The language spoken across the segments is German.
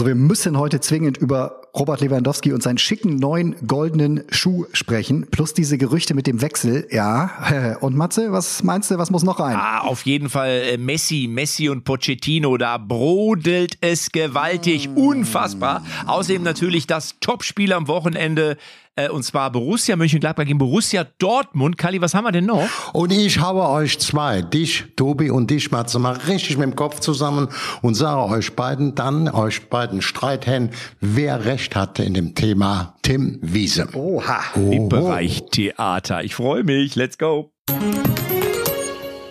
Also wir müssen heute zwingend über Robert Lewandowski und seinen schicken neuen goldenen Schuh sprechen, plus diese Gerüchte mit dem Wechsel. Ja, und Matze, was meinst du, was muss noch rein? Ah, auf jeden Fall äh, Messi, Messi und Pochettino, da brodelt es gewaltig, mm. unfassbar. Außerdem natürlich das Topspiel am Wochenende äh, und zwar Borussia Mönchengladbach gegen Borussia Dortmund. Kali, was haben wir denn noch? Und ich haue euch zwei, dich, Tobi und dich, Matze, mal richtig mit dem Kopf zusammen und sage euch beiden dann, euch beiden Streithänden, wer recht hatte in dem Thema Tim Wiese. Oha. Oh. Im Bereich Theater. Ich freue mich. Let's go.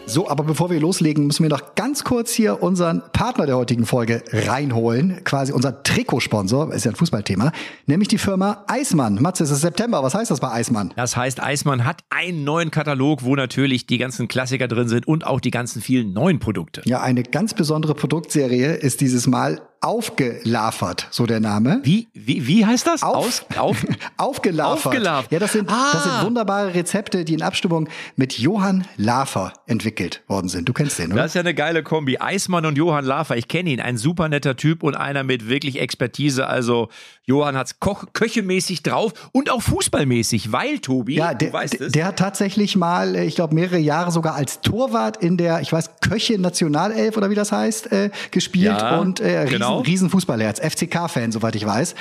So, aber bevor wir loslegen, müssen wir noch ganz kurz hier unseren Partner der heutigen Folge reinholen. Quasi unser Trikotsponsor, ist ja ein Fußballthema, nämlich die Firma Eismann. Matze, es ist September. Was heißt das bei Eismann? Das heißt, Eismann hat einen neuen Katalog, wo natürlich die ganzen Klassiker drin sind und auch die ganzen vielen neuen Produkte. Ja, eine ganz besondere Produktserie ist dieses Mal Aufgelafert, so der Name. Wie, wie, wie heißt das? Auf, auf, aufgelafert. Aufgelafert. Ja, das sind, ah. das sind ah. wunderbare Rezepte, die in Abstimmung mit Johann Lafer entwickelt worden sind. Du kennst den, oder? Das ist ja eine geile Kombi. Eismann und Johann Lafer. Ich kenne ihn. Ein super netter Typ und einer mit wirklich Expertise. Also Johann hat's Koch köchemäßig drauf und auch fußballmäßig, weil Tobi, ja, der, der hat tatsächlich mal, äh, ich glaube, mehrere Jahre sogar als Torwart in der, ich weiß, Köche Nationalelf oder wie das heißt, äh, gespielt ja, und äh, genau genau. riesen Fußballherz, FCK-Fan, soweit ich weiß.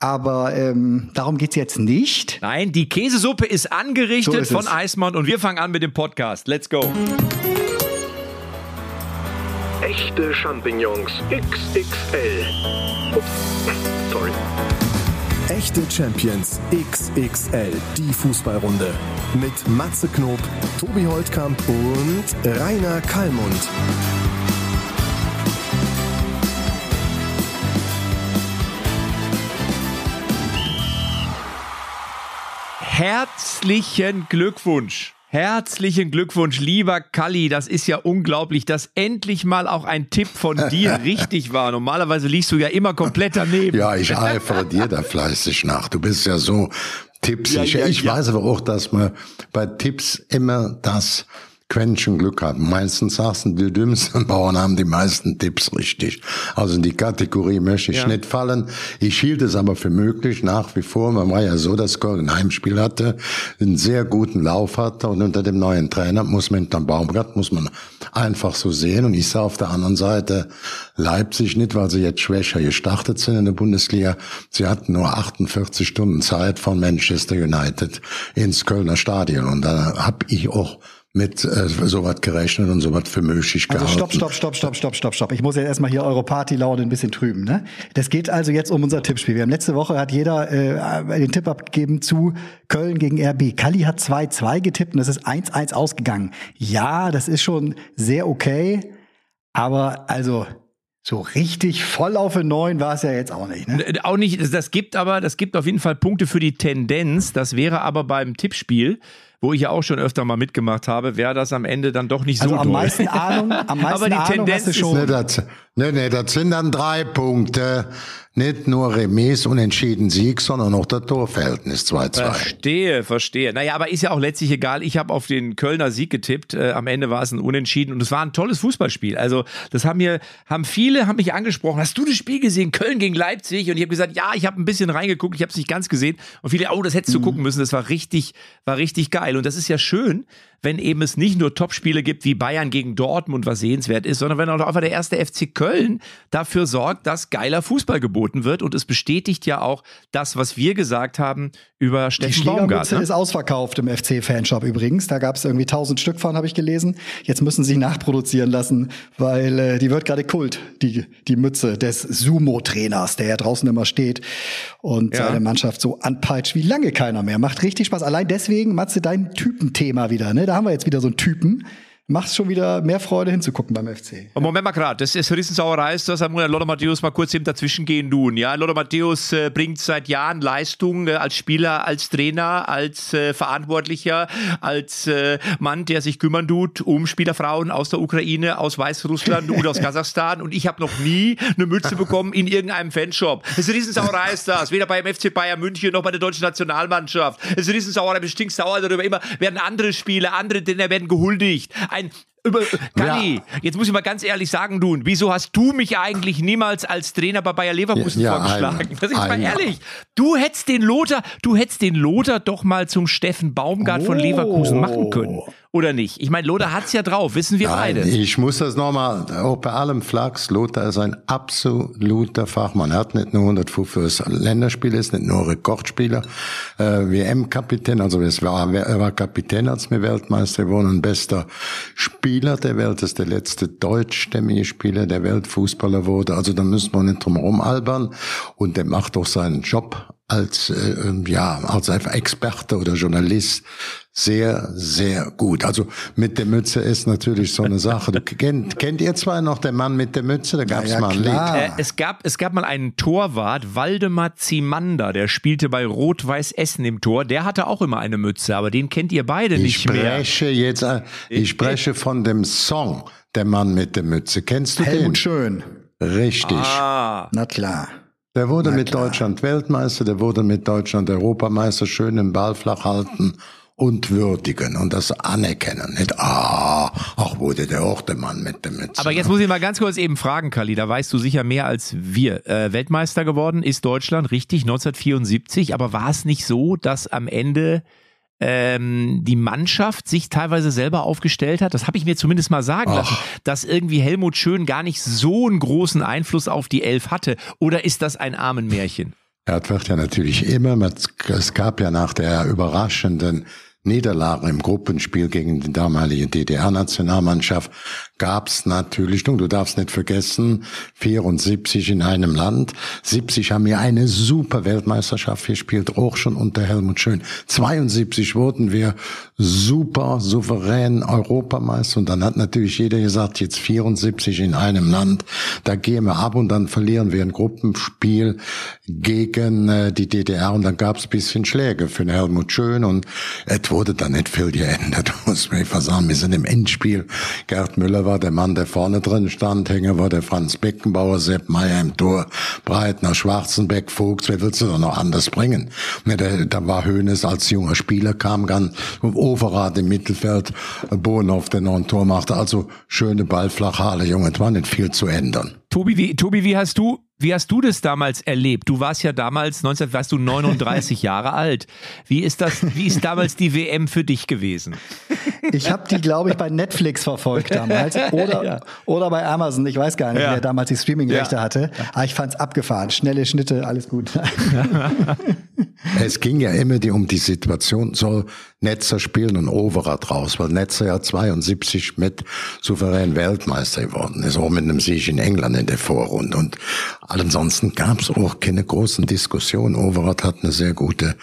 Aber ähm, darum geht's jetzt nicht. Nein, die Käsesuppe ist angerichtet so ist von Eismann und wir fangen an mit dem Podcast. Let's go. Echte Champignons XXL. Ups, sorry. Echte Champions XXL, die Fußballrunde. Mit Matze Knob, Tobi Holtkamp und Rainer Kallmund. Herzlichen Glückwunsch. Herzlichen Glückwunsch, lieber Kalli. Das ist ja unglaublich, dass endlich mal auch ein Tipp von dir richtig war. Normalerweise liegst du ja immer komplett daneben. Ja, ich eifere dir da fleißig nach. Du bist ja so tippsicher. Ja, ja, ich ja. weiß aber auch, dass man bei Tipps immer das Quäntchen Glück haben. Meistens sagst die dümmsten Bauern haben die meisten Tipps richtig. Also in die Kategorie möchte ich ja. nicht fallen. Ich hielt es aber für möglich, nach wie vor. Man war ja so, dass Köln ein Heimspiel hatte, einen sehr guten Lauf hatte und unter dem neuen Trainer muss man hinter Baumgart, muss man einfach so sehen. Und ich sah auf der anderen Seite Leipzig nicht, weil sie jetzt schwächer gestartet sind in der Bundesliga. Sie hatten nur 48 Stunden Zeit von Manchester United ins Kölner Stadion. Und da habe ich auch mit äh, sowas gerechnet und sowas für möglich gehalten. Also stopp, stopp, stopp, stopp, stopp, stopp, stopp. Ich muss jetzt erstmal hier eure Partylaune ein bisschen trüben. Ne? Das geht also jetzt um unser Tippspiel. Wir haben letzte Woche hat jeder äh, den Tipp abgegeben zu Köln gegen RB. Kalli hat 2-2 getippt und das ist 1-1 ausgegangen. Ja, das ist schon sehr okay, aber also so richtig voll auf den neuen war es ja jetzt auch nicht. Ne? Auch nicht, das gibt aber, das gibt auf jeden Fall Punkte für die Tendenz. Das wäre aber beim Tippspiel wo ich ja auch schon öfter mal mitgemacht habe, wäre das am Ende dann doch nicht also so am meisten Ahnung, am meisten Aber die Ahnung Tendenz ist schon. Nee, das, nee, nee, das sind dann drei Punkte nicht nur Remis unentschieden Sieg, sondern auch das Torverhältnis 2-2. Verstehe, verstehe. Naja, aber ist ja auch letztlich egal. Ich habe auf den Kölner Sieg getippt. Äh, am Ende war es ein Unentschieden und es war ein tolles Fußballspiel. Also das haben mir, haben viele haben mich angesprochen. Hast du das Spiel gesehen? Köln gegen Leipzig? Und ich habe gesagt, ja, ich habe ein bisschen reingeguckt. Ich habe es nicht ganz gesehen. Und viele, oh, das hättest du mhm. gucken müssen. Das war richtig, war richtig geil. Und das ist ja schön, wenn eben es nicht nur Topspiele gibt wie Bayern gegen Dortmund, was sehenswert ist, sondern wenn auch einfach der erste FC Köln dafür sorgt, dass geiler Fußball geboten wird. Und es bestätigt ja auch das, was wir gesagt haben über Steffen Die Baumgart. Die ne? ist ausverkauft im FC-Fanshop übrigens. Da gab es irgendwie tausend Stück von, habe ich gelesen. Jetzt müssen sie nachproduzieren lassen, weil äh, die wird gerade Kult, die, die Mütze des Sumo-Trainers, der ja draußen immer steht und ja. seine Mannschaft so anpeitscht wie lange keiner mehr. Macht richtig Spaß. Allein deswegen, Matze, dein Typenthema wieder. Ne? Da haben wir jetzt wieder so einen Typen macht schon wieder mehr Freude hinzugucken beim FC. Und Moment mal gerade, das ist Riesensauerei, ist das, da muss Lothar Matthäus mal kurz eben dazwischen gehen tun. Ja, Lothar Matthäus äh, bringt seit Jahren Leistung äh, als Spieler, als Trainer, als äh, Verantwortlicher, als äh, Mann, der sich kümmern tut um Spielerfrauen aus der Ukraine, aus Weißrussland und aus Kasachstan. Und ich habe noch nie eine Mütze bekommen in irgendeinem Fanshop. Das ist Riesensauerei ist das, weder beim FC Bayern München noch bei der deutschen Nationalmannschaft. Das ist Riesensauerei, ich bin stinksauer darüber. Immer werden andere Spieler, andere Trainer werden gehuldigt ein über, Galli, ja. jetzt muss ich mal ganz ehrlich sagen, du, wieso hast du mich eigentlich niemals als Trainer bei Bayer Leverkusen ja, vorgeschlagen? Ein, das ist mal ehrlich. Du hättest den Lothar, du hättest den Lothar doch mal zum Steffen Baumgart oh. von Leverkusen machen können. Oder nicht? Ich meine, Lothar hat's ja drauf, wissen wir Nein, beide. Ich muss das nochmal, auch bei allem Flachs, Lothar ist ein absoluter Fachmann. Er hat nicht nur 150 Länderspiele, ist nicht nur Rekordspieler, äh, WM-Kapitän, also es war, er war Kapitän, als wir Weltmeister wurden, ein bester Spieler der Welt, ist der letzte deutschstämmige Spieler der Welt, Fußballer wurde. Also da müssen wir nicht drum herum albern. Und der macht auch seinen Job als äh, ähm, ja als Experte oder Journalist sehr sehr gut. Also mit der Mütze ist natürlich so eine Sache. Du kennt, kennt ihr zwei noch den Mann mit der Mütze? Da gab es ja, mal ein Lied. Äh, es gab es gab mal einen Torwart Waldemar Zimander, der spielte bei Rot-Weiß Essen im Tor. Der hatte auch immer eine Mütze, aber den kennt ihr beide ich nicht mehr. Ich spreche jetzt äh, ich spreche von dem Song Der Mann mit der Mütze. Kennst du Helmut den? Schön. Richtig. Ah. Na klar. Der wurde mit Deutschland Weltmeister, der wurde mit Deutschland Europameister, schön den Ball flach halten und würdigen und das anerkennen. Nicht, ah, ach, wurde der auch der Mann mit dem Mütze. Aber jetzt muss ich mal ganz kurz eben fragen, Kali, da weißt du sicher mehr als wir. Äh, Weltmeister geworden ist Deutschland, richtig, 1974, aber war es nicht so, dass am Ende ähm, die Mannschaft sich teilweise selber aufgestellt hat. Das habe ich mir zumindest mal sagen Ach. lassen, dass irgendwie Helmut Schön gar nicht so einen großen Einfluss auf die Elf hatte. Oder ist das ein Armenmärchen? Er wird ja natürlich immer, es gab ja nach der überraschenden Niederlage im Gruppenspiel gegen die damalige DDR-Nationalmannschaft gab's natürlich, du darfst nicht vergessen, 74 in einem Land, 70 haben wir eine super Weltmeisterschaft gespielt, auch schon unter Helmut Schön. 72 wurden wir super souverän Europameister und dann hat natürlich jeder gesagt, jetzt 74 in einem Land, da gehen wir ab und dann verlieren wir ein Gruppenspiel gegen äh, die DDR und dann gab's bisschen Schläge für den Helmut Schön und es wurde dann nicht viel geändert, muss man sagen. Wir sind im Endspiel. Gerd Müller war der Mann, der vorne drin stand. Hänger war der Franz Beckenbauer, Sepp Meier im Tor, Breitner, Schwarzenbeck, Vogts. Wer willst du doch noch anders bringen? Da war Hönes als junger Spieler, kam ganz Overath im Mittelfeld, Bohnhoff, der noch ein Tor machte. Also schöne Ballflachhalle, Junge, es war nicht viel zu ändern. Tobi, wie, Tobi, wie hast du wie hast du das damals erlebt? Du warst ja damals 19, warst du 39 Jahre alt. Wie ist das? Wie ist damals die WM für dich gewesen? Ich habe die, glaube ich, bei Netflix verfolgt damals oder ja. oder bei Amazon. Ich weiß gar nicht, ja. wer damals die Streaming-Rechte ja. hatte. Aber ich fand's abgefahren. Schnelle Schnitte, alles gut. es ging ja immer um die Situation, soll Netzer spielen und Overath raus, weil Netzer ja 72 mit souverän Weltmeister geworden ist, auch mit einem Sieg in England in der Vorrunde. Und ansonsten gab es auch keine großen Diskussionen. Overath hat eine sehr gute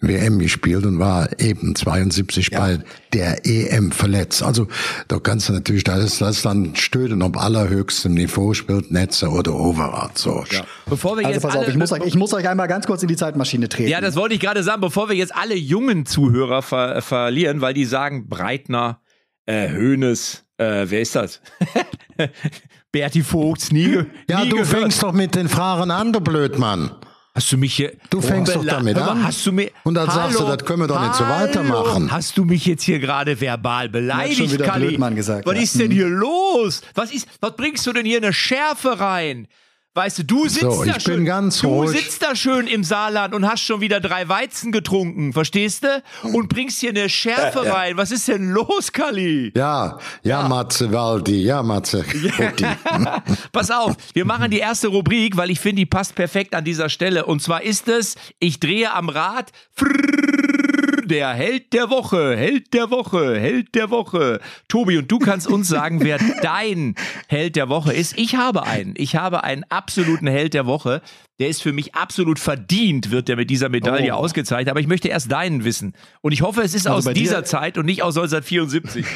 WM gespielt und war eben 72 ja. bei der EM verletzt. Also da kannst du natürlich, da ist das dann stöden, ob allerhöchstem Niveau spielt Netzer oder Overath. So. Ja. Bevor wir also jetzt pass auf, ich muss, euch, ich muss euch einmal ganz kurz in die Zeitmaschine treten. Ja, das wollte ich gerade sagen, bevor wir jetzt alle jungen Zuhörer ver verlieren, weil die sagen, Breitner, äh, Hönes, äh, wer ist das? Berti Vogts, nie, Ja, nie du gehört. fängst doch mit den Fragen an, du Blödmann. Hast du mich hier. Du fängst doch damit an. Hast du mir, und dann hallo, sagst du, das können wir doch nicht so weitermachen. Hast du mich jetzt hier gerade verbal beleidigt, schon wieder Kalli? Blödmann gesagt. Was ja. ist denn hier los? Was ist, was bringst du denn hier eine Schärfe rein? Weißt du, du sitzt so, da schön, du sitzt da schön im Saarland und hast schon wieder drei Weizen getrunken, verstehst du? Und bringst hier eine Schärfe ja. rein. Was ist denn los, Kalli? Ja, ja, ja. Matze Waldi, ja, Matze. Pass auf, wir machen die erste Rubrik, weil ich finde, die passt perfekt an dieser Stelle. Und zwar ist es, ich drehe am Rad. Der Held der Woche, Held der Woche, Held der Woche. Tobi, und du kannst uns sagen, wer dein Held der Woche ist. Ich habe einen. Ich habe einen absoluten Held der Woche. Der ist für mich absolut verdient, wird der mit dieser Medaille oh. ausgezeichnet. Aber ich möchte erst deinen wissen. Und ich hoffe, es ist also aus dieser Zeit und nicht aus 1974.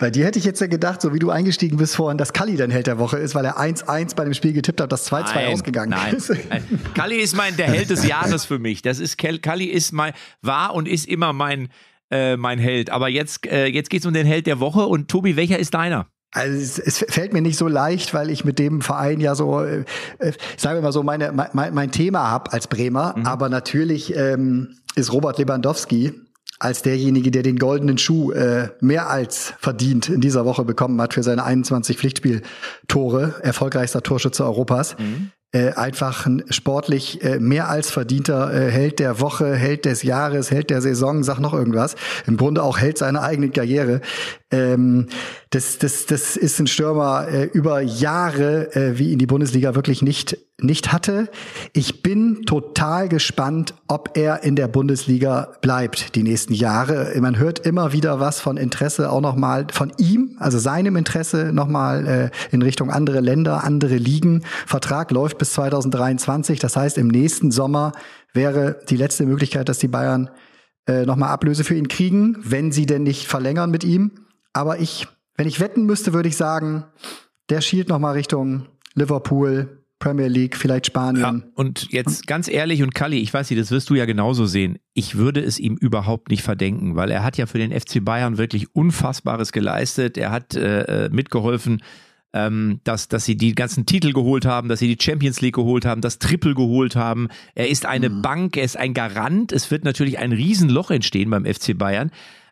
bei dir hätte ich jetzt ja gedacht, so wie du eingestiegen bist vorhin, dass Kalli dein Held der Woche ist, weil er 1-1 bei dem Spiel getippt hat, das 2-2 ausgegangen nein, ist. Nein. Kalli ist mein, der Held des Jahres für mich. Das ist, Kalli ist mein, war und ist immer mein, äh, mein Held. Aber jetzt, äh, jetzt geht es um den Held der Woche. Und Tobi, welcher ist deiner? Also es, es, fällt mir nicht so leicht, weil ich mit dem Verein ja so, äh, äh sagen wir mal so, meine, mein, mein Thema habe als Bremer. Mhm. Aber natürlich ähm, ist Robert Lewandowski als derjenige, der den goldenen Schuh äh, mehr als verdient in dieser Woche bekommen hat für seine 21 Pflichtspieltore, erfolgreichster Torschütze Europas. Mhm äh, einfach ein sportlich äh, mehr als verdienter äh, Held der Woche, Held des Jahres, Held der Saison, sag noch irgendwas. Im Grunde auch Held seiner eigenen Karriere. Ähm, das, das, das ist ein Stürmer äh, über Jahre, äh, wie ihn die Bundesliga wirklich nicht, nicht hatte. Ich bin total gespannt, ob er in der Bundesliga bleibt die nächsten Jahre. Man hört immer wieder was von Interesse auch nochmal von ihm, also seinem Interesse nochmal äh, in Richtung andere Länder, andere Ligen. Vertrag läuft bis 2023. Das heißt, im nächsten Sommer wäre die letzte Möglichkeit, dass die Bayern äh, nochmal Ablöse für ihn kriegen, wenn sie denn nicht verlängern mit ihm. Aber ich, wenn ich wetten müsste, würde ich sagen, der schielt nochmal Richtung Liverpool, Premier League, vielleicht Spanien. Ja, und jetzt ganz ehrlich und Kalli, ich weiß nicht, das wirst du ja genauso sehen. Ich würde es ihm überhaupt nicht verdenken, weil er hat ja für den FC Bayern wirklich Unfassbares geleistet. Er hat äh, äh mitgeholfen, ähm, dass, dass sie die ganzen Titel geholt haben, dass sie die Champions League geholt haben, das Triple geholt haben. Er ist eine mhm. Bank, er ist ein Garant. Es wird natürlich ein Riesenloch entstehen beim FC Bayern.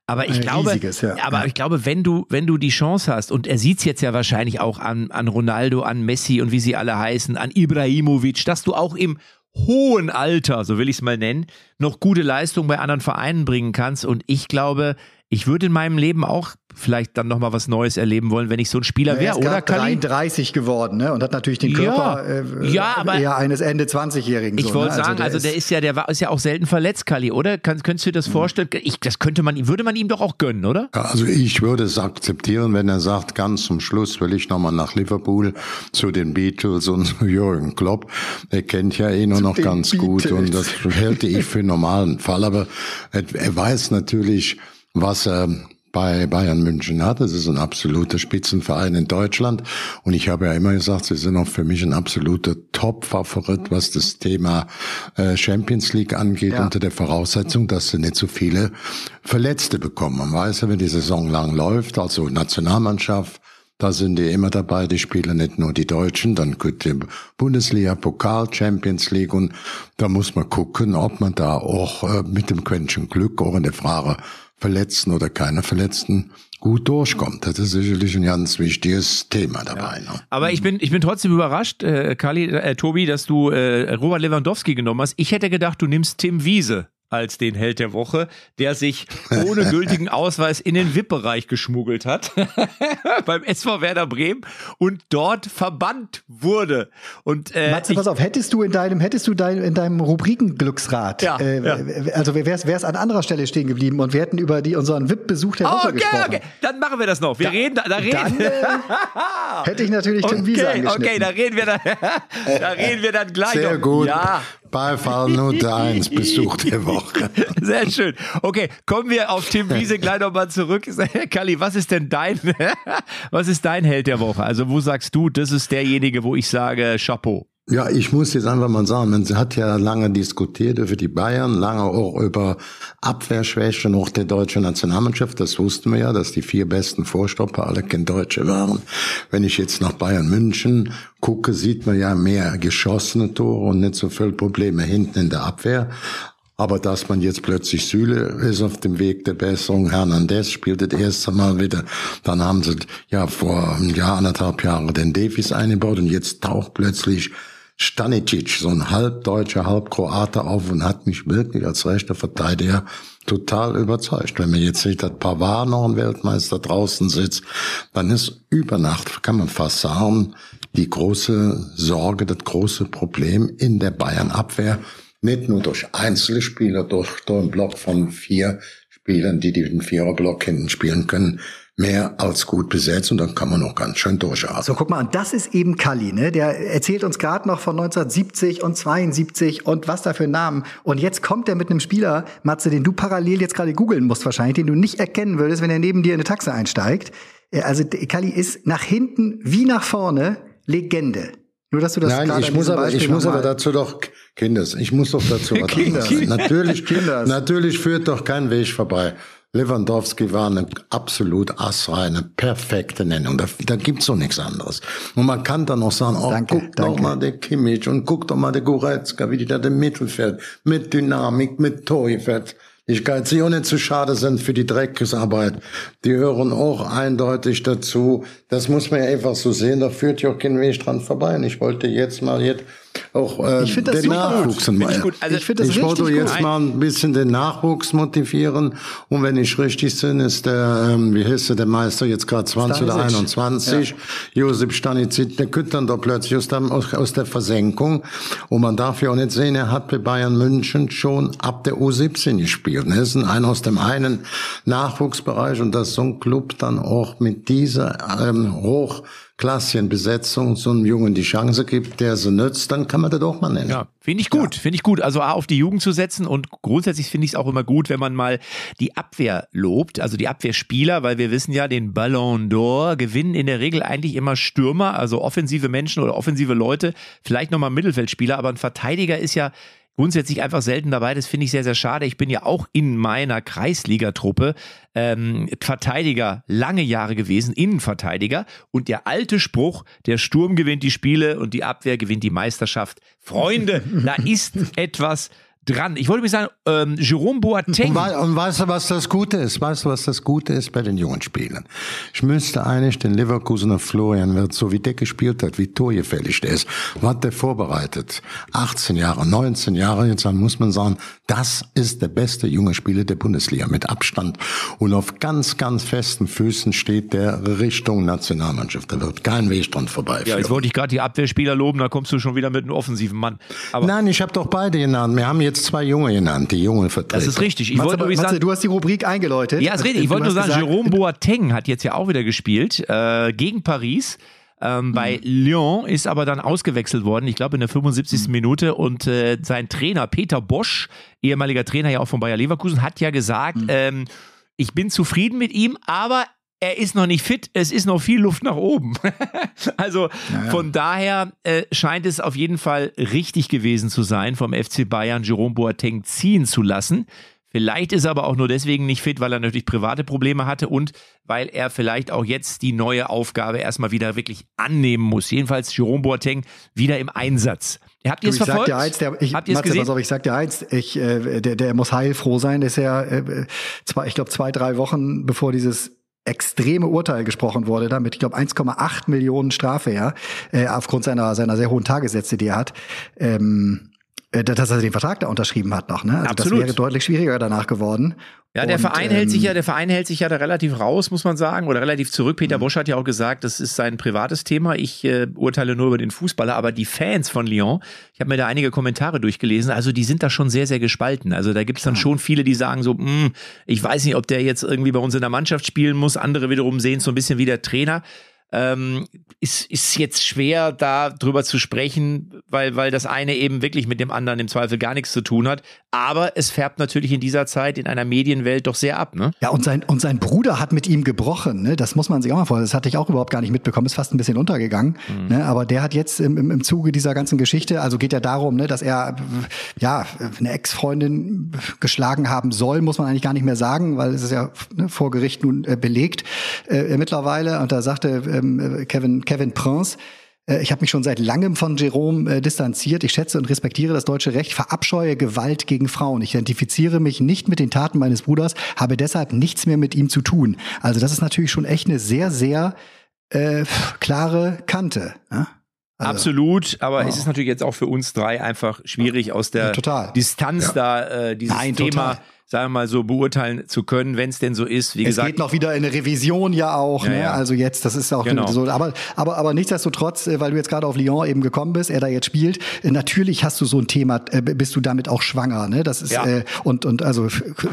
Aber ich glaube, ja. aber ich glaube, wenn du, wenn du die Chance hast, und er sieht's jetzt ja wahrscheinlich auch an, an Ronaldo, an Messi und wie sie alle heißen, an Ibrahimovic, dass du auch im hohen Alter, so will ich es mal nennen, noch gute Leistungen bei anderen Vereinen bringen kannst. Und ich glaube, ich würde in meinem Leben auch vielleicht dann nochmal was Neues erleben wollen, wenn ich so ein Spieler wäre, oder Kali? 33 geworden, ne? Und hat natürlich den Körper ja, äh, ja, aber eher eines Ende 20-Jährigen. Ich so, wollte ne? sagen, also, der, also der ist, ja, der war ist ja auch selten verletzt, Kali, oder? Kann, könntest du dir das mhm. vorstellen? Ich, das könnte man, würde man ihm doch auch gönnen, oder? Also ich würde es akzeptieren, wenn er sagt, ganz zum Schluss will ich nochmal nach Liverpool zu den Beatles und zu Jürgen Klopp. Er kennt ja eh nur noch ganz Beatles. gut und das hälte ich für einen normalen Fall. Aber er, er weiß natürlich, was er bei Bayern München hat. Das ist ein absoluter Spitzenverein in Deutschland. Und ich habe ja immer gesagt, sie sind auch für mich ein absoluter Top-Favorit, was das Thema äh, Champions League angeht, ja. unter der Voraussetzung, dass sie nicht so viele Verletzte bekommen. Man weiß ja, wenn die Saison lang läuft, also Nationalmannschaft, da sind die immer dabei, die spielen nicht nur die Deutschen, dann gibt die Bundesliga, Pokal, Champions League und da muss man gucken, ob man da auch äh, mit dem Quäntchen Glück auch in der Frage Verletzten oder keiner Verletzten gut durchkommt. Das ist sicherlich ein ganz wichtiges Thema dabei. Ja. Ne? Aber ich bin, ich bin trotzdem überrascht, äh, Kali, äh, Tobi, dass du äh, Robert Lewandowski genommen hast. Ich hätte gedacht, du nimmst Tim Wiese als den Held der Woche, der sich ohne gültigen Ausweis in den VIP-Bereich geschmuggelt hat beim SV Werder Bremen und dort verbannt wurde. Und äh, Matze, pass auf, hättest du in deinem hättest du dein, in deinem Rubrikenglücksrad, ja, äh, ja. also wäre es an anderer Stelle stehen geblieben und wir hätten über die unseren VIP-Besuch der Woche okay, gesprochen. Okay, dann machen wir das noch. Wir da, reden, da reden. Dann, äh, hätte ich natürlich okay, Tim Wiese angeschnitten. Okay, da reden wir dann, da reden wir dann gleich. Sehr gut. Ja. Beifallnote 1, Besuch der Woche. Sehr schön. Okay, kommen wir auf Tim Wiese gleich nochmal zurück. Kali, was ist denn dein, was ist dein Held der Woche? Also wo sagst du, das ist derjenige, wo ich sage, Chapeau? Ja, ich muss jetzt einfach mal sagen, man hat ja lange diskutiert über die Bayern, lange auch über Abwehrschwäche noch der deutschen Nationalmannschaft. Das wussten wir ja, dass die vier besten Vorstopper alle kein Deutsche waren. Wenn ich jetzt nach Bayern München gucke, sieht man ja mehr geschossene Tore und nicht so viel Probleme hinten in der Abwehr. Aber dass man jetzt plötzlich Süle ist auf dem Weg der Besserung, Hernandez spielt das erste Mal wieder. Dann haben sie ja vor einem Jahr, anderthalb Jahre den Davies eingebaut und jetzt taucht plötzlich Stanicic, so ein halb Deutscher, halb Kroate auf und hat mich wirklich als rechter Verteidiger total überzeugt. Wenn man jetzt sieht, dass Pavard noch ein Weltmeister draußen sitzt, dann ist über Nacht, kann man fast sagen, die große Sorge, das große Problem in der Bayern-Abwehr, nicht nur durch Einzelspieler, durch, durch einen Block von vier Spielern, die den Viererblock hinten spielen können, mehr als gut besetzt und dann kann man noch ganz schön durchatmen. So, guck mal, und das ist eben Kalli, ne? Der erzählt uns gerade noch von 1970 und 72 und was da für Namen. Und jetzt kommt er mit einem Spieler, Matze, den du parallel jetzt gerade googeln musst wahrscheinlich, den du nicht erkennen würdest, wenn er neben dir in eine Taxe einsteigt. Äh, also Kalli ist nach hinten wie nach vorne Legende. Nur, dass du das Nein, ich muss aber, ich muss aber dazu doch, Kinders, ich muss doch dazu was sagen. Natürlich, Kinders. natürlich führt doch kein Weg vorbei. Lewandowski war eine absolut assreine, perfekte Nennung. Da, da gibt's doch nichts anderes. Und man kann dann noch sagen, oh, danke, guck danke. doch mal der Kimmich und guck doch mal der Goretzka, wie die da im Mittelfeld mit Dynamik, mit Torifeld. Ich kann sie auch nicht zu schade sind für die Dreckesarbeit. Die hören auch eindeutig dazu. Das muss man ja einfach so sehen. Da führt ja auch kein Weg dran vorbei. Und ich wollte jetzt mal jetzt auch äh, Ich das den super Nachwuchs gut. Find ich gut. Also, ich das ich wollte richtig jetzt gut. mal ein bisschen den Nachwuchs motivieren. Und wenn ich richtig bin, ist der, ähm, wie heißt der, der Meister jetzt gerade 20 oder Stanisic. 21, Josip Stanisic, der kommt dann da plötzlich aus, dem, aus, aus der Versenkung. Und man darf ja auch nicht sehen, er hat bei Bayern München schon ab der U17 gespielt. Er ist ein einer aus dem einen Nachwuchsbereich und dass so ein Club dann auch mit dieser ähm, hochklassigen Besetzung so einem Jungen die Chance gibt, der sie nützt, dann kann man das auch mal nennen. Ja, finde ich gut, finde ich gut. Also A, auf die Jugend zu setzen und grundsätzlich finde ich es auch immer gut, wenn man mal die Abwehr lobt, also die Abwehrspieler, weil wir wissen ja, den Ballon d'Or gewinnen in der Regel eigentlich immer Stürmer, also offensive Menschen oder offensive Leute, vielleicht nochmal Mittelfeldspieler, aber ein Verteidiger ist ja grundsätzlich einfach selten dabei. Das finde ich sehr, sehr schade. Ich bin ja auch in meiner Kreisligatruppe ähm, Verteidiger lange Jahre gewesen, Innenverteidiger. Und der alte Spruch, der Sturm gewinnt die Spiele und die Abwehr gewinnt die Meisterschaft. Freunde, da ist etwas dran. Ich wollte mir sagen, ähm, Jerome Boateng. Und, und weißt du, was das Gute ist? Weißt du, was das Gute ist bei den jungen Spielern? Ich müsste eigentlich den Leverkusener Florian Wirtz, so wie der gespielt hat, wie torgefällig der ist, was der vorbereitet? 18 Jahre, 19 Jahre, jetzt muss man sagen, das ist der beste junge Spieler der Bundesliga mit Abstand. Und auf ganz, ganz festen Füßen steht der Richtung Nationalmannschaft. Da wird kein Weg dran vorbei. ja, jetzt wollte ich gerade die Abwehrspieler loben, da kommst du schon wieder mit einem offensiven Mann. Aber Nein, ich habe doch beide genannt. Wir haben jetzt zwei Junge genannt, die junge Vertreter. das ist richtig. Ich Matze, wollte übrigens Matze, sagen, du hast die Rubrik eingeläutet. Ja, ist richtig. Ich wollte nur sagen, gesagt, Jerome Boateng hat jetzt ja auch wieder gespielt äh, gegen Paris. Ähm, bei Lyon ist aber dann ausgewechselt worden, ich glaube in der 75. Minute und äh, sein Trainer Peter Bosch, ehemaliger Trainer ja auch von Bayer Leverkusen, hat ja gesagt, ähm, ich bin zufrieden mit ihm, aber er ist noch nicht fit, es ist noch viel Luft nach oben. also von daher äh, scheint es auf jeden Fall richtig gewesen zu sein, vom FC Bayern Jerome Boateng ziehen zu lassen. Vielleicht ist er aber auch nur deswegen nicht fit, weil er natürlich private Probleme hatte und weil er vielleicht auch jetzt die neue Aufgabe erstmal wieder wirklich annehmen muss. Jedenfalls Jerome Boateng wieder im Einsatz. Habt ihr es ich sag verfolgt? dir eins, der, ich, Habt ihr es gesehen? pass auf, ich sag dir eins, ich, äh, der, der muss heilfroh sein, der ist ja, äh, zwei, ich glaube, zwei, drei Wochen bevor dieses extreme Urteil gesprochen wurde, damit, ich glaube, 1,8 Millionen Strafe, ja, äh, aufgrund seiner, seiner sehr hohen Tagessätze, die er hat, ähm, äh, dass er den Vertrag da unterschrieben hat noch, ne? Also Absolut. das wäre deutlich schwieriger danach geworden. Ja, der Und, Verein hält sich ähm, ja, der Verein hält sich ja da relativ raus, muss man sagen, oder relativ zurück. Peter Bosch hat ja auch gesagt, das ist sein privates Thema. Ich äh, urteile nur über den Fußballer, aber die Fans von Lyon, ich habe mir da einige Kommentare durchgelesen, also die sind da schon sehr, sehr gespalten. Also da gibt's dann schon viele, die sagen so, "Hm, ich weiß nicht, ob der jetzt irgendwie bei uns in der Mannschaft spielen muss. Andere wiederum sehen es so ein bisschen wie der Trainer. Ähm, ist, ist jetzt schwer, da drüber zu sprechen, weil, weil das eine eben wirklich mit dem anderen im Zweifel gar nichts zu tun hat. Aber es färbt natürlich in dieser Zeit in einer Medienwelt doch sehr ab, ne? Ja, und sein, und sein Bruder hat mit ihm gebrochen, ne? Das muss man sich auch mal vorstellen. Das hatte ich auch überhaupt gar nicht mitbekommen, ist fast ein bisschen untergegangen. Ne? Aber der hat jetzt im, im, im Zuge dieser ganzen Geschichte, also geht ja darum, ne, dass er ja eine Ex-Freundin geschlagen haben soll, muss man eigentlich gar nicht mehr sagen, weil es ist ja ne, vor Gericht nun äh, belegt äh, mittlerweile. Und da sagte ähm, Kevin, Kevin Prince, äh, ich habe mich schon seit langem von Jerome äh, distanziert. Ich schätze und respektiere das deutsche Recht, verabscheue Gewalt gegen Frauen. Ich identifiziere mich nicht mit den Taten meines Bruders, habe deshalb nichts mehr mit ihm zu tun. Also das ist natürlich schon echt eine sehr, sehr äh, klare Kante. Ne? Also, Absolut, aber Ja. es ist natürlich jetzt auch für uns drei einfach schwierig, aus der Ja. Distanz da äh, dieses Nein, Thema, total. Sagen wir mal so, beurteilen zu können, wenn es denn so ist. Wie Es gesagt, geht noch wieder in eine Revision ja auch, Ja, ne? ja. Also jetzt, das ist auch Genau. so. Aber, aber, aber nichtsdestotrotz, äh, weil du jetzt gerade auf Lyon eben gekommen bist, er da jetzt spielt, äh, natürlich hast du so ein Thema, äh, bist du damit auch schwanger, ne? Das ist Ja. äh, und und also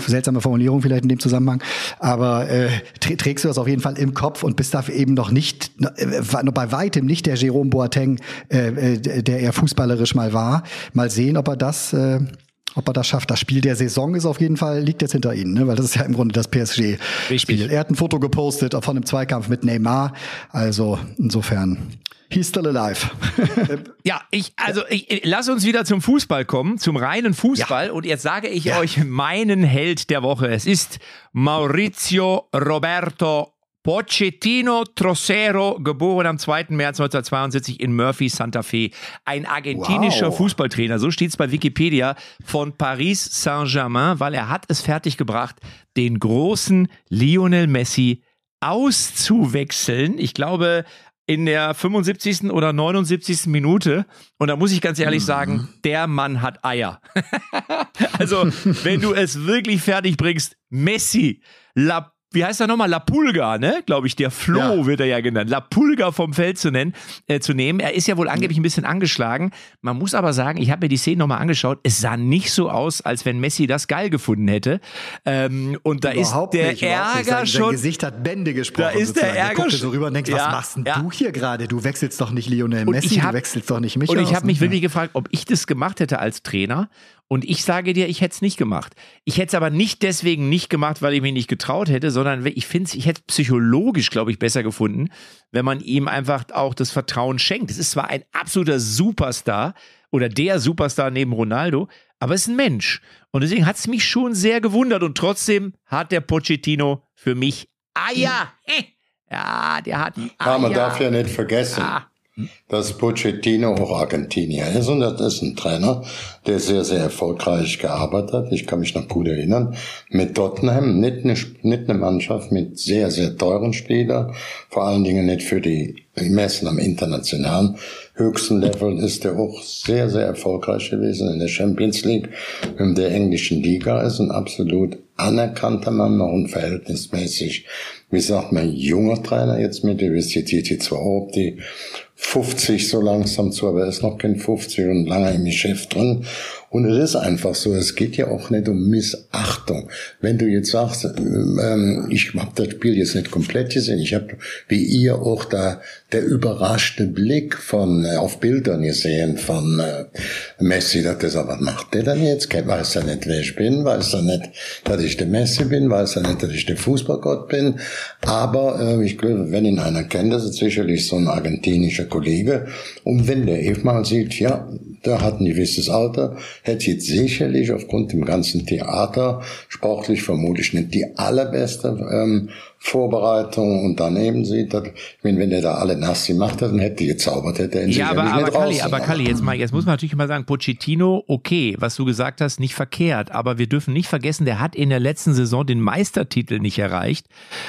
seltsame Formulierung vielleicht in dem Zusammenhang, aber äh, trä- trägst du das auf jeden Fall im Kopf und bist dafür eben noch nicht, äh, bei weitem nicht der Jerome Boateng, äh, der er fußballerisch mal war. Mal sehen, ob er das äh, ob er das schafft. Das Spiel der Saison ist auf jeden Fall, liegt jetzt hinter ihnen, ne? weil das ist ja im Grunde das PSG-Spiel. Er hat ein Foto gepostet von einem Zweikampf mit Neymar. Also insofern, he's still alive. ja, ich, also ich, ich, lass uns wieder zum Fußball kommen, zum reinen Fußball. Und jetzt sage ich euch meinen Held der Woche. Es ist Maurizio Roberto Pochettino Trocero, geboren am 2. März 1972 in Murphy, Santa Fe. Ein argentinischer Wow. Fußballtrainer, so steht es bei Wikipedia, von Paris Saint-Germain, weil er hat es fertiggebracht, den großen Lionel Messi auszuwechseln. Ich glaube, in der 75. oder 79. Minute. Und da muss ich ganz ehrlich sagen, der Mann hat Eier. also, wenn du es wirklich fertig bringst, Messi, La wie heißt er nochmal? La Pulga, ne? Glaube ich, der Flo Ja. wird er ja genannt. La Pulga vom Feld zu nennen, äh, zu nehmen. Er ist ja wohl angeblich ein bisschen angeschlagen. Man muss aber sagen, ich habe mir die Szene nochmal angeschaut. Es sah nicht so aus, als wenn Messi das geil gefunden hätte. Ähm, und da Überhaupt ist der nicht. Ärger sein, schon. Sein Gesicht hat Bände gesprochen. Da ist der sozusagen. Ärger guckte schon- so rüber und denkt, Ja, was machst denn ja. du hier gerade? Du wechselst doch nicht Lionel Messi, ich hab- du wechselst doch nicht mich Und ich habe mich ne? wirklich gefragt, ob ich das gemacht hätte als Trainer. Und ich sage dir, ich hätte es nicht gemacht. Ich hätte es aber nicht deswegen nicht gemacht, weil ich mich nicht getraut hätte, sondern ich finde es, ich hätte es psychologisch, glaube ich, besser gefunden, wenn man ihm einfach auch das Vertrauen schenkt. Es ist zwar ein absoluter Superstar oder der Superstar neben Ronaldo, aber es ist ein Mensch. Und deswegen hat es mich schon sehr gewundert. Und trotzdem hat der Pochettino für mich Eier. Heh. Ja, der hat Eier. Ja, man darf ja nicht vergessen, Ah. Dass Pochettino auch Argentinier ist und das ist ein Trainer, der sehr, sehr erfolgreich gearbeitet hat. Ich kann mich noch gut erinnern. Mit Tottenham, nicht eine, nicht eine Mannschaft mit sehr, sehr teuren Spielern, vor allen Dingen nicht für die Messen am internationalen höchsten Level ist er auch sehr, sehr erfolgreich gewesen in der Champions League, in der englischen Liga ist ein absolut anerkannter Mann, noch ein verhältnismäßig, wie sagt man, junger Trainer jetzt mit, der ist jetzt, zwar auch die 50 so langsam zu, aber er ist noch kein 50 und lange im Geschäft drin. Und es ist einfach so, es geht ja auch nicht um Missachtung. Wenn du jetzt sagst, ähm, ich habe das Spiel jetzt nicht komplett gesehen, ich habe wie ihr auch da der überraschte Blick von äh, auf Bildern gesehen von äh, Messi, dass er sagt, was macht der denn jetzt? Weiß er nicht, wer ich bin? Weiß er nicht, dass ich der Messi bin? Weiß er nicht, dass ich der Fußballgott bin? Aber äh, ich glaube, wenn ihn einer kennt, das ist sicherlich so ein argentinischer Kollege. Und wenn der mal sieht, ja, der hat ein gewisses Alter, hätte jetzt sicherlich aufgrund dem ganzen Theater sportlich vermutlich nicht die allerbeste ähm, Vorbereitung. Und dann eben sieht, dass, ich meine, wenn der da alle nass gemacht hat, dann hätte gezaubert, hätte er ihn Ja, aber, aber Kalli, aber Kalli, jetzt mal, jetzt muss man natürlich mal sagen, Pochettino, okay, was du gesagt hast, nicht verkehrt, aber wir dürfen nicht vergessen, der hat in der letzten Saison den Meistertitel nicht erreicht.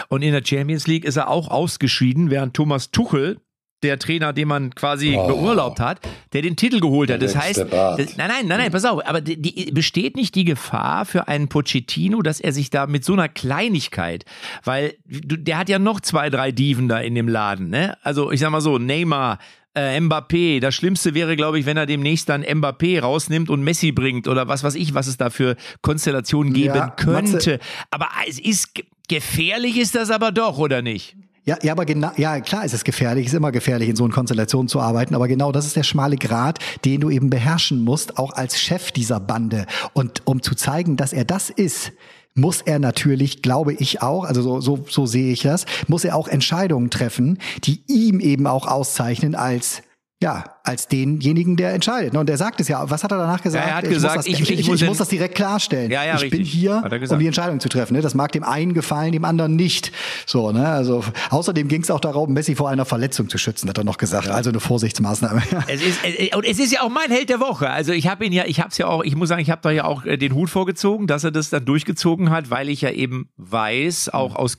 Und in der Champions League ist er auch ausgeschieden, während Thomas Tuchel der Trainer, den man quasi Oh. beurlaubt hat, der den Titel geholt hat. Das heißt, das, nein, nein, nein, nein, pass auf, aber die, die, besteht nicht die Gefahr für einen Pochettino, dass er sich da mit so einer Kleinigkeit, weil du, der hat ja noch zwei, drei Diven da in dem Laden, ne? Also ich sag mal so, Neymar, äh, Mbappé. Das Schlimmste wäre, glaube ich, wenn er demnächst dann Mbappé rausnimmt und Messi bringt oder was weiß ich, was es da für Konstellationen geben Ja, könnte. Matze- Aber es ist ge- gefährlich ist das aber doch, oder nicht? Ja, ja, aber genau, ja, klar ist es gefährlich, ist immer gefährlich, in so einer Konstellation zu arbeiten, aber genau das ist der schmale Grat, den du eben beherrschen musst, auch als Chef dieser Bande. Und um zu zeigen, dass er das ist, muss er natürlich, glaube ich auch, also so, so, so sehe ich das, muss er auch Entscheidungen treffen, die ihm eben auch auszeichnen als ja, als denjenigen, der entscheidet. Ne, Und der sagt es ja. Was hat er danach gesagt? er hat muss gesagt, das, ich- ich, ich ich, muss ich muss das direkt klarstellen. Ja, ja, ich bin richtig. hier, Hat er um die Entscheidung zu treffen. Ne? Das mag dem einen gefallen, dem anderen nicht. So, ne? Also außerdem ging es auch darum, Messi vor einer Verletzung zu schützen, hat er noch gesagt. Also eine Vorsichtsmaßnahme. Es ist, es, und es ist ja auch mein Held der Woche. Also ich habe ihn ja, ich habe es ja auch, ich muss sagen, ich habe da ja auch äh, den Hut vorgezogen, dass er das dann durchgezogen hat, weil ich ja eben weiß, auch aus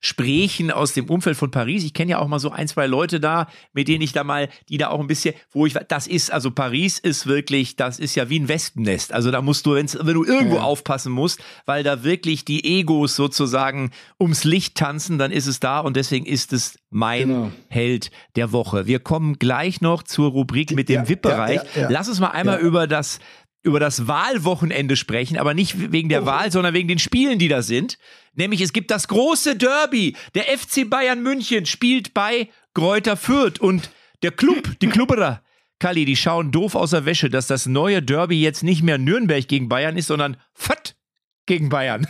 Gesprächen aus dem Umfeld von Paris, ich kenne ja auch mal so ein, zwei Leute da, mit denen ich da mal, die da auch ein bisschen, wo ich, das ist, also Paris ist wirklich, das ist ja wie ein Wespennest. Also da musst du, wenn du irgendwo aufpassen musst, weil da wirklich die Egos sozusagen ums Licht tanzen, dann ist es da und deswegen ist es mein Genau. Held der Woche. Wir kommen gleich noch zur Rubrik mit dem Ja, VIP-Bereich. ja, ja, ja. Lass uns mal einmal Ja. über das über das Wahlwochenende sprechen, aber nicht wegen Oh. der Wahl, sondern wegen den Spielen, die da sind. Nämlich es gibt das große Derby. Der FC Bayern München spielt bei Greuther Fürth und der Club, die Klubberer, Kalli, die schauen doof aus der Wäsche, dass das neue Derby jetzt nicht mehr Nürnberg gegen Bayern ist, sondern Fürth gegen Bayern.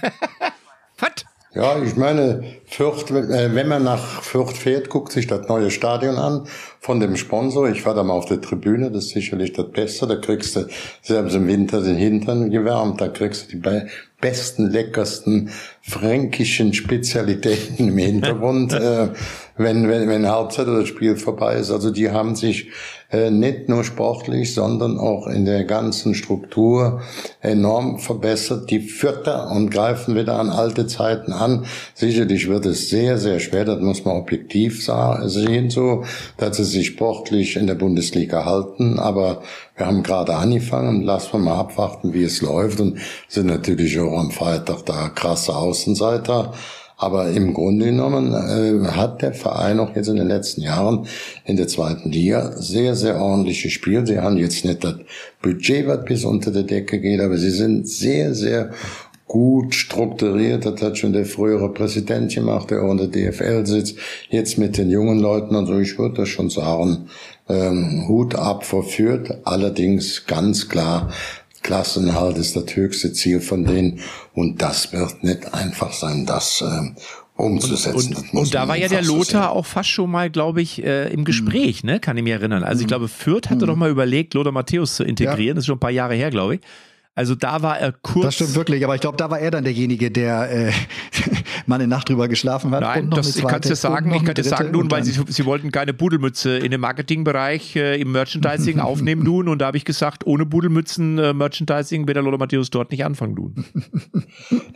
Fürth. Ja, ich meine, Fürth, äh, wenn man nach Fürth fährt, guckt sich das neue Stadion an von dem Sponsor. Ich war da mal auf der Tribüne, das ist sicherlich das Beste. Da kriegst du selbst im Winter den Hintern gewärmt, da kriegst du die Be besten, leckersten fränkischen Spezialitäten im Hintergrund, äh, wenn, wenn, wenn Halbzeit oder das Spiel vorbei ist. Also die haben sich nicht nur sportlich, sondern auch in der ganzen Struktur enorm verbessert. Die Vierter und greifen wieder an alte Zeiten an. Sicherlich wird es sehr, sehr schwer, das muss man objektiv sehen, so, dass sie sich sportlich in der Bundesliga halten. Aber wir haben gerade angefangen, lassen wir mal abwarten, wie es läuft und sind natürlich auch am Freitag da krasse Außenseiter. Aber im Grunde genommen äh, hat der Verein auch jetzt in den letzten Jahren in der zweiten Liga sehr, sehr ordentlich gespielt. Sie haben jetzt nicht das Budget, was bis unter der Decke geht, aber sie sind sehr, sehr gut strukturiert. Das hat schon der frühere Präsident gemacht, der auch in der DFL sitzt. Jetzt mit den jungen Leuten und so. Ich würde das schon sagen, ähm, Hut ab verführt. Allerdings ganz klar, Klassenhalt ist das höchste Ziel von denen. Und das wird nicht einfach sein, das ähm, umzusetzen. Und, und, und da war ja der Lothar so auch fast schon mal, glaube ich, äh, im Gespräch, mhm. ne? kann ich mich erinnern. Also ich mhm. glaube, Fürth hatte mhm. doch mal überlegt, Lothar Matthäus zu integrieren. Ja. Das ist schon ein paar Jahre her, glaube ich. Also da war er kurz. Das stimmt wirklich, aber ich glaube, da war er dann derjenige, der äh, mal eine Nacht drüber geschlafen hat. Nein, das ich kann es dir sagen, ich kann dir sagen nun, weil sie, sie wollten keine Budelmütze in dem Marketingbereich äh, im Merchandising aufnehmen nun und da habe ich gesagt, ohne Budelmützen äh, Merchandising wird der Lothar Matthäus dort nicht anfangen nun.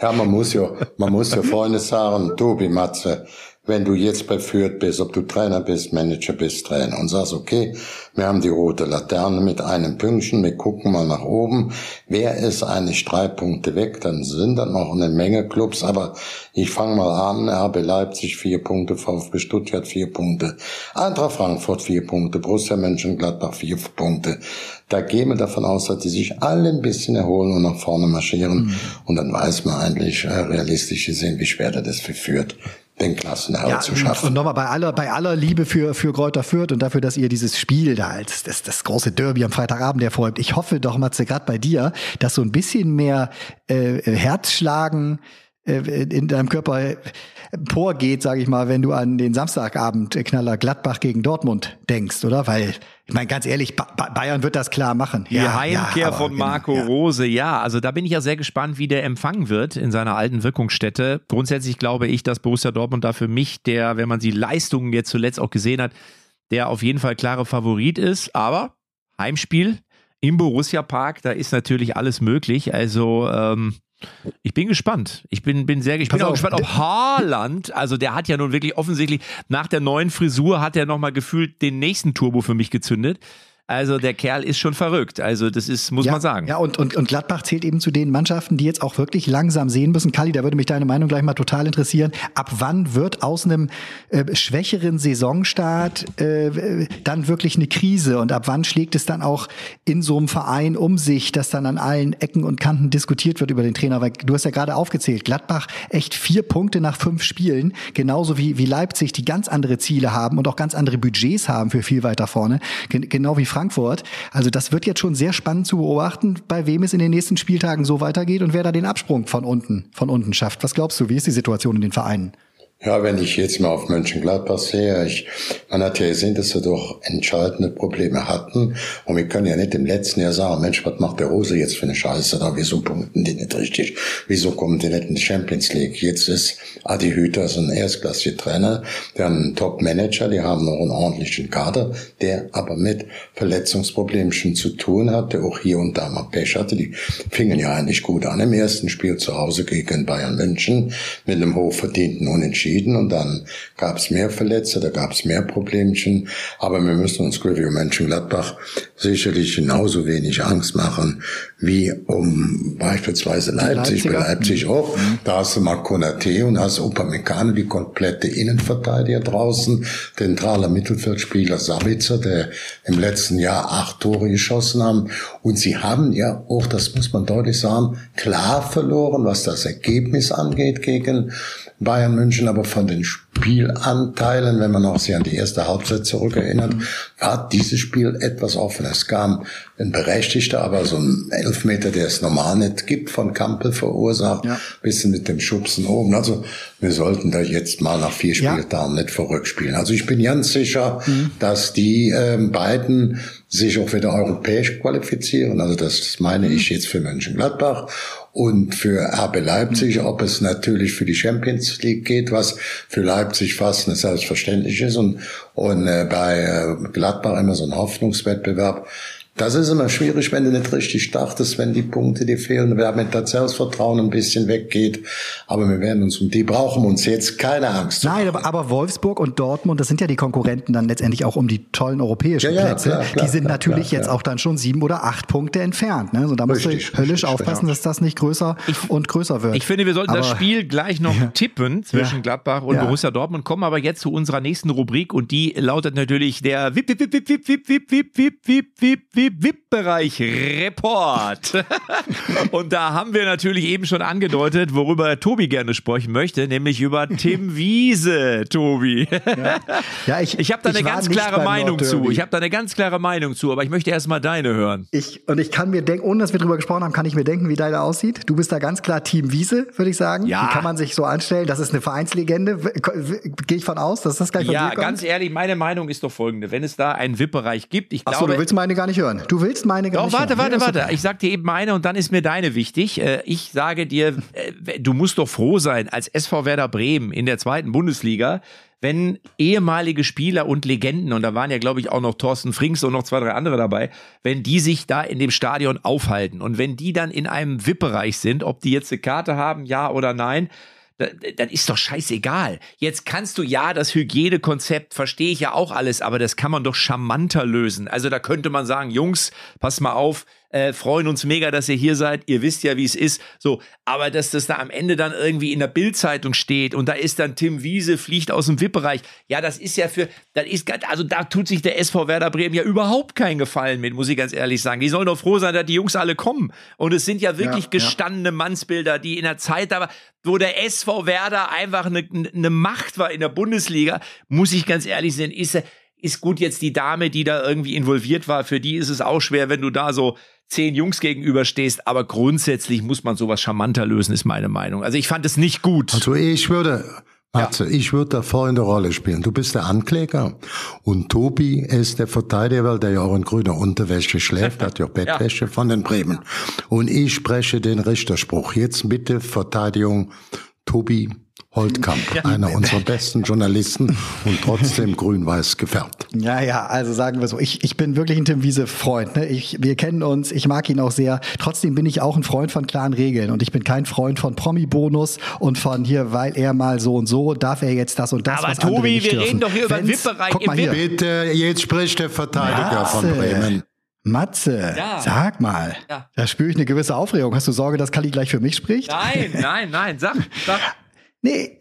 Ja, man muss ja, man muss ja Freunde sagen, Tobi Matze, wenn du jetzt bei Fürth bist, ob du Trainer bist, Manager bist, Trainer und sagst, okay, wir haben die rote Laterne mit einem Pünktchen, wir gucken mal nach oben, wer ist eigentlich drei Punkte weg, dann sind da noch eine Menge Clubs, aber ich fange mal an, RB Leipzig vier Punkte, VfB Stuttgart vier Punkte, Eintracht Frankfurt vier Punkte, Borussia Mönchengladbach vier Punkte. Da gehen wir davon aus, dass die sich alle ein bisschen erholen und nach vorne marschieren mhm. und dann weiß man eigentlich äh, realistisch gesehen, wie schwer das für führt den Klassenerhalt ja, zu schaffen. Und nochmal bei aller, bei aller Liebe für, für Kräuter Fürth und dafür, dass ihr dieses Spiel da als das, das große Derby am Freitagabend erfolgt. Ich hoffe doch, Matze, gerade bei dir, dass so ein bisschen mehr äh, Herzschlagen äh, in deinem Körper emporgeht, sage ich mal, wenn du an den Samstagabend Knaller Gladbach gegen Dortmund denkst, oder? Weil ich meine, ganz ehrlich, ba Bayern wird das klar machen. Die ja, Heimkehr ja, von Marco genau, ja. Rose, ja. Also da bin ich ja sehr gespannt, wie der empfangen wird in seiner alten Wirkungsstätte. Grundsätzlich glaube ich, dass Borussia Dortmund da für mich der, wenn man die Leistungen jetzt zuletzt auch gesehen hat, der auf jeden Fall klare Favorit ist. Aber Heimspiel im Borussia Park, da ist natürlich alles möglich. Also ähm, ich bin gespannt. Ich bin, bin sehr ich bin auch gespannt, ob Haaland, also der hat ja nun wirklich offensichtlich nach der neuen Frisur hat er nochmal gefühlt den nächsten Turbo für mich gezündet. Also der Kerl ist schon verrückt. Also das ist, muss ja, man sagen. Ja, und, und, und Gladbach zählt eben zu den Mannschaften, die jetzt auch wirklich langsam sehen müssen. Kali, da würde mich deine Meinung gleich mal total interessieren. Ab wann wird aus einem äh, schwächeren Saisonstart äh, dann wirklich eine Krise? Und ab wann schlägt es dann auch in so einem Verein um sich, dass dann an allen Ecken und Kanten diskutiert wird über den Trainer? Weil du hast ja gerade aufgezählt, Gladbach echt vier Punkte nach fünf Spielen, genauso wie, wie Leipzig, die ganz andere Ziele haben und auch ganz andere Budgets haben für viel weiter vorne. Gen genau wie Frankfurt. Also das wird jetzt schon sehr spannend zu beobachten, bei wem es in den nächsten Spieltagen so weitergeht und wer da den Absprung von unten, von unten schafft. Was glaubst du, wie ist die Situation in den Vereinen? Ja, wenn ich jetzt mal auf Mönchengladbach sehe, ich, man hat ja gesehen, dass wir doch entscheidende Probleme hatten. Und wir können ja nicht im letzten Jahr sagen, Mensch, was macht der Rose jetzt für eine Scheiße da? Wieso punkten die nicht richtig? Wieso kommen die nicht in die Champions League? Jetzt ist Adi Hüter so ein erstklassiger Trainer. Wir haben einen Top-Manager, die haben noch einen ordentlichen Kader, der aber mit Verletzungsproblemen schon zu tun hat, der auch hier und da mal Pech hatte. Die fingen ja eigentlich gut an im ersten Spiel zu Hause gegen Bayern München mit einem hochverdienten Unentschieden entschieden und dann gab es mehr Verletzte, da gab es mehr Problemchen. Aber wir müssen uns Review Mönchengladbach sicherlich genauso wenig Angst machen wie um beispielsweise Leipzig. Bei Leipzig auch. Mhm. Da hast du mal Konate und hast Upamecano, die komplette Innenverteidiger draußen, zentraler Mittelfeldspieler Sabitzer, der im letzten Jahr acht Tore geschossen haben. Und sie haben ja auch, das muss man deutlich sagen, klar verloren, was das Ergebnis angeht gegen Bayern München, aber von den Spielanteilen, wenn man auch sich an die erste Halbzeit zurückerinnert, war dieses Spiel etwas offen. Es kam ein berechtigter, aber so ein Elfmeter, der es normal nicht gibt, von Kampel verursacht, ja. bisschen mit dem Schubsen oben. Also wir sollten da jetzt mal nach vier Spieltagen ja. nicht verrückt spielen. Also ich bin ganz sicher, mhm. dass die äh, beiden sich auch wieder europäisch qualifizieren. Also das meine ich jetzt für Mönchengladbach und für RB Leipzig, ob es natürlich für die Champions League geht, was für Leipzig fast eine selbstverständlich ist und, und äh, bei äh, Gladbach immer so ein Hoffnungswettbewerb. Das ist immer schwierig, wenn du nicht richtig startest, wenn die Punkte dir fehlen, wenn das Selbstvertrauen ein bisschen weggeht. Aber wir werden uns um die brauchen uns jetzt keine Angst. Nein, aber, aber, Wolfsburg und Dortmund, das sind ja die Konkurrenten dann letztendlich auch um die tollen europäischen ja, ja, Plätze. Klar, klar, die sind klar, natürlich jetzt auch dann schon sieben oder acht Punkte entfernt. Ne? Also da musst richtig, du höllisch richtig, aufpassen, dass das nicht größer ich, und größer wird. Ich finde, wir sollten aber, das Spiel gleich noch tippen zwischen Gladbach und Borussia Dortmund, kommen aber jetzt zu unserer nächsten Rubrik und die lautet natürlich der Wip, Wip, Wip, Wip, Wip, Wip, Wip, Wip, Wip, Wip, Wip, Wip, Wip-Bereich. Bereich Report. Und da haben wir natürlich eben schon angedeutet, worüber Tobi gerne sprechen möchte, nämlich über Tim Wiese, Tobi. Ja, ja ich, ich habe da eine ganz klare Meinung zu. Ich habe da eine ganz klare Meinung zu, aber ich möchte erst mal deine hören. Ich, und ich kann mir denken, ohne dass wir drüber gesprochen haben, kann ich mir denken, wie deine aussieht. Du bist da ganz klar Team Wiese, würde ich sagen. Ja. Wie kann man sich so anstellen? Das ist eine Vereinslegende. Gehe ich von aus, dass das gleich von Ja, ganz ehrlich, meine Meinung ist doch folgende. Wenn es da einen VIP-Bereich gibt, ich glaube... Achso, du willst meine gar nicht hören. Du willst meine gar Doch, warte, warte, warte. Ich sag dir eben meine und dann ist mir deine wichtig. Äh, ich sage dir, äh, du musst doch froh sein, als SV Werder Bremen in der zweiten Bundesliga, wenn ehemalige Spieler und Legenden, und da waren ja, glaube ich, auch noch Thorsten Frings und noch zwei, drei andere dabei, wenn die sich da in dem Stadion aufhalten und wenn die dann in einem VIP-Bereich sind, ob die jetzt eine Karte haben, ja oder nein, dann ist doch scheißegal. Jetzt kannst du ja das Hygienekonzept, verstehe ich ja auch alles, aber das kann man doch charmanter lösen. Also da könnte man sagen, Jungs, pass mal auf, äh, freuen uns mega, dass ihr hier seid. Ihr wisst ja, wie es ist. So, aber dass das da am Ende dann irgendwie in der Bildzeitung steht und da ist dann Tim Wiese fliegt aus dem VIP-Bereich. Ja, das ist ja für, das ist also da tut sich der SV Werder Bremen ja überhaupt keinen Gefallen mit, muss ich ganz ehrlich sagen. Die sollen doch froh sein, dass die Jungs alle kommen. Und es sind ja wirklich ja, gestandene ja. Mannsbilder, die in der Zeit da war, wo der SV Werder einfach eine, eine Macht war in der Bundesliga, muss ich ganz ehrlich sein, ist ist gut jetzt die Dame, die da irgendwie involviert war, für die ist es auch schwer, wenn du da so zehn Jungs gegenüberstehst, aber grundsätzlich muss man sowas charmanter lösen, ist meine Meinung. Also ich fand es nicht gut. Also ich würde, Matze, ja. ich würde da folgende Rolle spielen. Du bist der Ankläger und Tobi ist der Verteidiger, weil der ja auch in grüner Unterwäsche schläft, hat ja Bettwäsche ja. von den Bremen. Und ich spreche den Richterspruch. Jetzt bitte Verteidigung Tobi Holtkamp, ja. einer unserer besten Journalisten und trotzdem grün-weiß gefärbt. Ja, ja, also sagen wir so, ich, ich bin wirklich ein Tim Wiese-Freund. Ne? Ich, wir kennen uns, ich mag ihn auch sehr. Trotzdem bin ich auch ein Freund von klaren Regeln und ich bin kein Freund von Promi-Bonus und von hier, weil er mal so und so, darf er jetzt das und das. Aber Tobi, wir reden doch hier über den VIP-Bereich. Bitte, jetzt spricht der Verteidiger Matze. von Bremen. Matze, ja. sag mal, ja. da spüre ich eine gewisse Aufregung. Hast du Sorge, dass Kali gleich für mich spricht? Nein, nein, nein, sag, sag. Nee,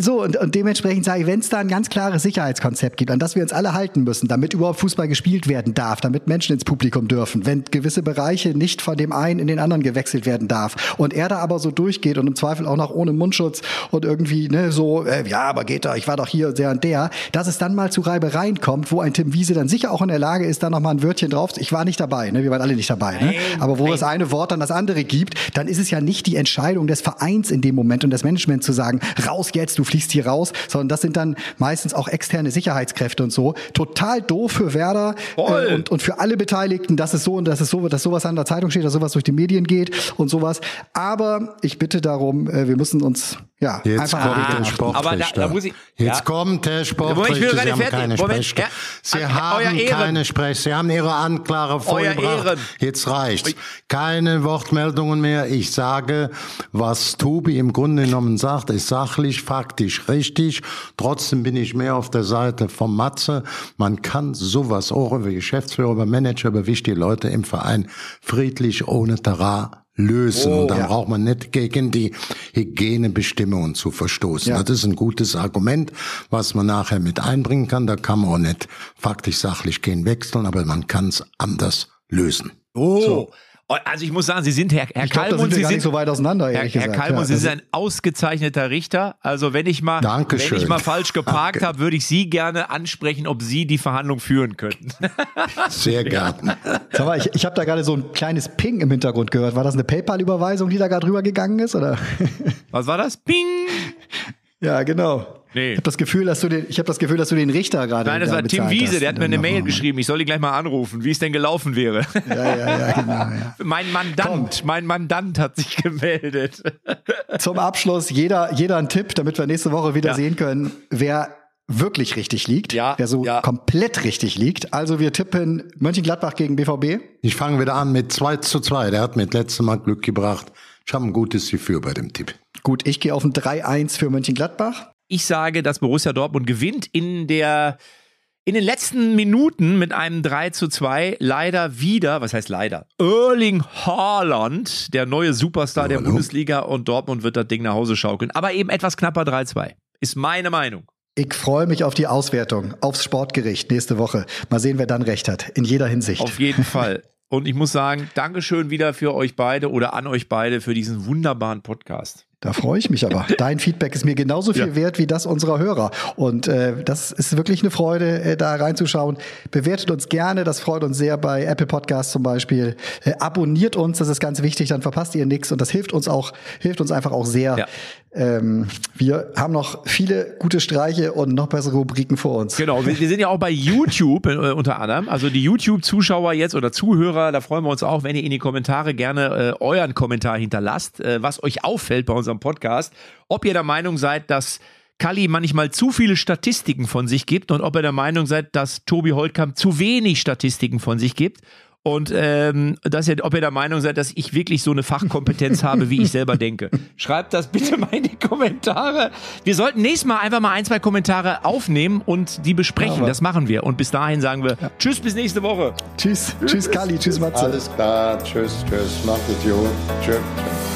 so, und, und dementsprechend sage ich, wenn es da ein ganz klares Sicherheitskonzept gibt, an das wir uns alle halten müssen, damit überhaupt Fußball gespielt werden darf, damit Menschen ins Publikum dürfen, wenn gewisse Bereiche nicht von dem einen in den anderen gewechselt werden darf und er da aber so durchgeht und im Zweifel auch noch ohne Mundschutz und irgendwie, ne, so, äh, ja, aber geht da, ich war doch hier, der und der, dass es dann mal zu Reibereien kommt, wo ein Tim Wiese dann sicher auch in der Lage ist, da nochmal ein Wörtchen drauf, ich war nicht dabei, ne, wir waren alle nicht dabei, ne, aber wo nein. das eine Wort dann das andere gibt, dann ist es ja nicht die Entscheidung des Vereins in dem Moment und des Managements zu sagen, raus jetzt, du fliegst hier raus, sondern das sind dann meistens auch externe Sicherheitskräfte und so. Total doof für Werder äh, und, und für alle Beteiligten, dass es so und dass es so, dass sowas an der Zeitung steht, dass sowas durch die Medien geht und sowas. Aber ich bitte darum, äh, wir müssen uns ja, jetzt kommt der Sportrichter. Da, da ich, jetzt ja. kommt der Sportrichter. Sie haben keine Sprech. Ja. Sie An, haben keine Sprech. Sie haben Ihre Anklage vorgebracht. Jetzt reicht's. Keine Wortmeldungen mehr. Ich sage, was Tobi im Grunde genommen sagt, ist sachlich, faktisch richtig. Trotzdem bin ich mehr auf der Seite vom Matze. Man kann sowas auch über Geschäftsführer, über Manager, über wichtige Leute im Verein friedlich ohne Terrain lösen. Oh, und dann ja. braucht man nicht gegen die Hygienebestimmungen zu verstoßen. Ja. Das ist ein gutes Argument, was man nachher mit einbringen kann. Da kann man auch nicht faktisch sachlich gehen wechseln, aber man kann es anders lösen. Oh, so. Also ich muss sagen, Sie sind Herr, Herr Kalm und Sie sind so weit auseinander. Herr, Herr Kalm ja, Sie sind ein ausgezeichneter Richter. Also wenn ich mal, Dankeschön. wenn ich mal falsch geparkt habe, würde ich Sie gerne ansprechen, ob Sie die Verhandlung führen könnten. Sehr gerne. Sag mal, ich, ich habe da gerade so ein kleines Ping im Hintergrund gehört. War das eine PayPal-Überweisung, die da gerade drüber gegangen ist, oder? Was war das? Ping. Ja, genau. Nee. Ich habe das Gefühl, dass du den, ich habe das Gefühl, dass du den Richter gerade. Nein, das war Tim Wiese, der hat mir eine Mail geschrieben. Ich soll ihn gleich mal anrufen, wie es denn gelaufen wäre. Ja, ja, ja, genau. Ja. mein Mandant, Komm. mein Mandant hat sich gemeldet. Zum Abschluss jeder, jeder ein Tipp, damit wir nächste Woche wieder ja. sehen können, wer wirklich richtig liegt, ja, wer so ja. komplett richtig liegt. Also wir tippen Mönchengladbach gegen BVB. Ich fange wieder an mit 2 zu 2. Der hat mir das letzte Mal Glück gebracht. Ich habe ein gutes Gefühl bei dem Tipp. Gut, ich gehe auf ein 3-1 für Mönchengladbach. Ich sage, dass Borussia Dortmund gewinnt in der in den letzten Minuten mit einem 3 zu 2 leider wieder, was heißt leider? Erling Haaland, der neue Superstar oh, der hallo. Bundesliga und Dortmund wird das Ding nach Hause schaukeln. Aber eben etwas knapper 3-2. Ist meine Meinung. Ich freue mich auf die Auswertung, aufs Sportgericht nächste Woche. Mal sehen, wer dann recht hat. In jeder Hinsicht. Auf jeden Fall. Und ich muss sagen, Dankeschön wieder für euch beide oder an euch beide für diesen wunderbaren Podcast. Da freue ich mich aber. Dein Feedback ist mir genauso viel ja. wert wie das unserer Hörer. Und äh, das ist wirklich eine Freude, äh, da reinzuschauen. Bewertet uns gerne, das freut uns sehr bei Apple Podcasts zum Beispiel. Äh, abonniert uns, das ist ganz wichtig, dann verpasst ihr nichts und das hilft uns auch, hilft uns einfach auch sehr. Ja. Ähm, wir haben noch viele gute Streiche und noch bessere Rubriken vor uns. Genau, wir, wir sind ja auch bei YouTube äh, unter anderem. Also die YouTube-Zuschauer jetzt oder Zuhörer, da freuen wir uns auch, wenn ihr in die Kommentare gerne äh, euren Kommentar hinterlasst, äh, was euch auffällt bei unserem Podcast. Ob ihr der Meinung seid, dass Kalli manchmal zu viele Statistiken von sich gibt und ob ihr der Meinung seid, dass Tobi Holtkamp zu wenig Statistiken von sich gibt und ähm, dass ihr, ob ihr der Meinung seid, dass ich wirklich so eine Fachkompetenz habe, wie ich selber denke. Schreibt das bitte mal in die Kommentare. Wir sollten nächstes Mal einfach mal ein, zwei Kommentare aufnehmen und die besprechen. Ja, das machen wir. Und bis dahin sagen wir ja. Tschüss, bis nächste Woche. Tschüss, tschüss Kali, tschüss Matze. Alles klar, tschüss, tschüss, macht es gut. Tschüss.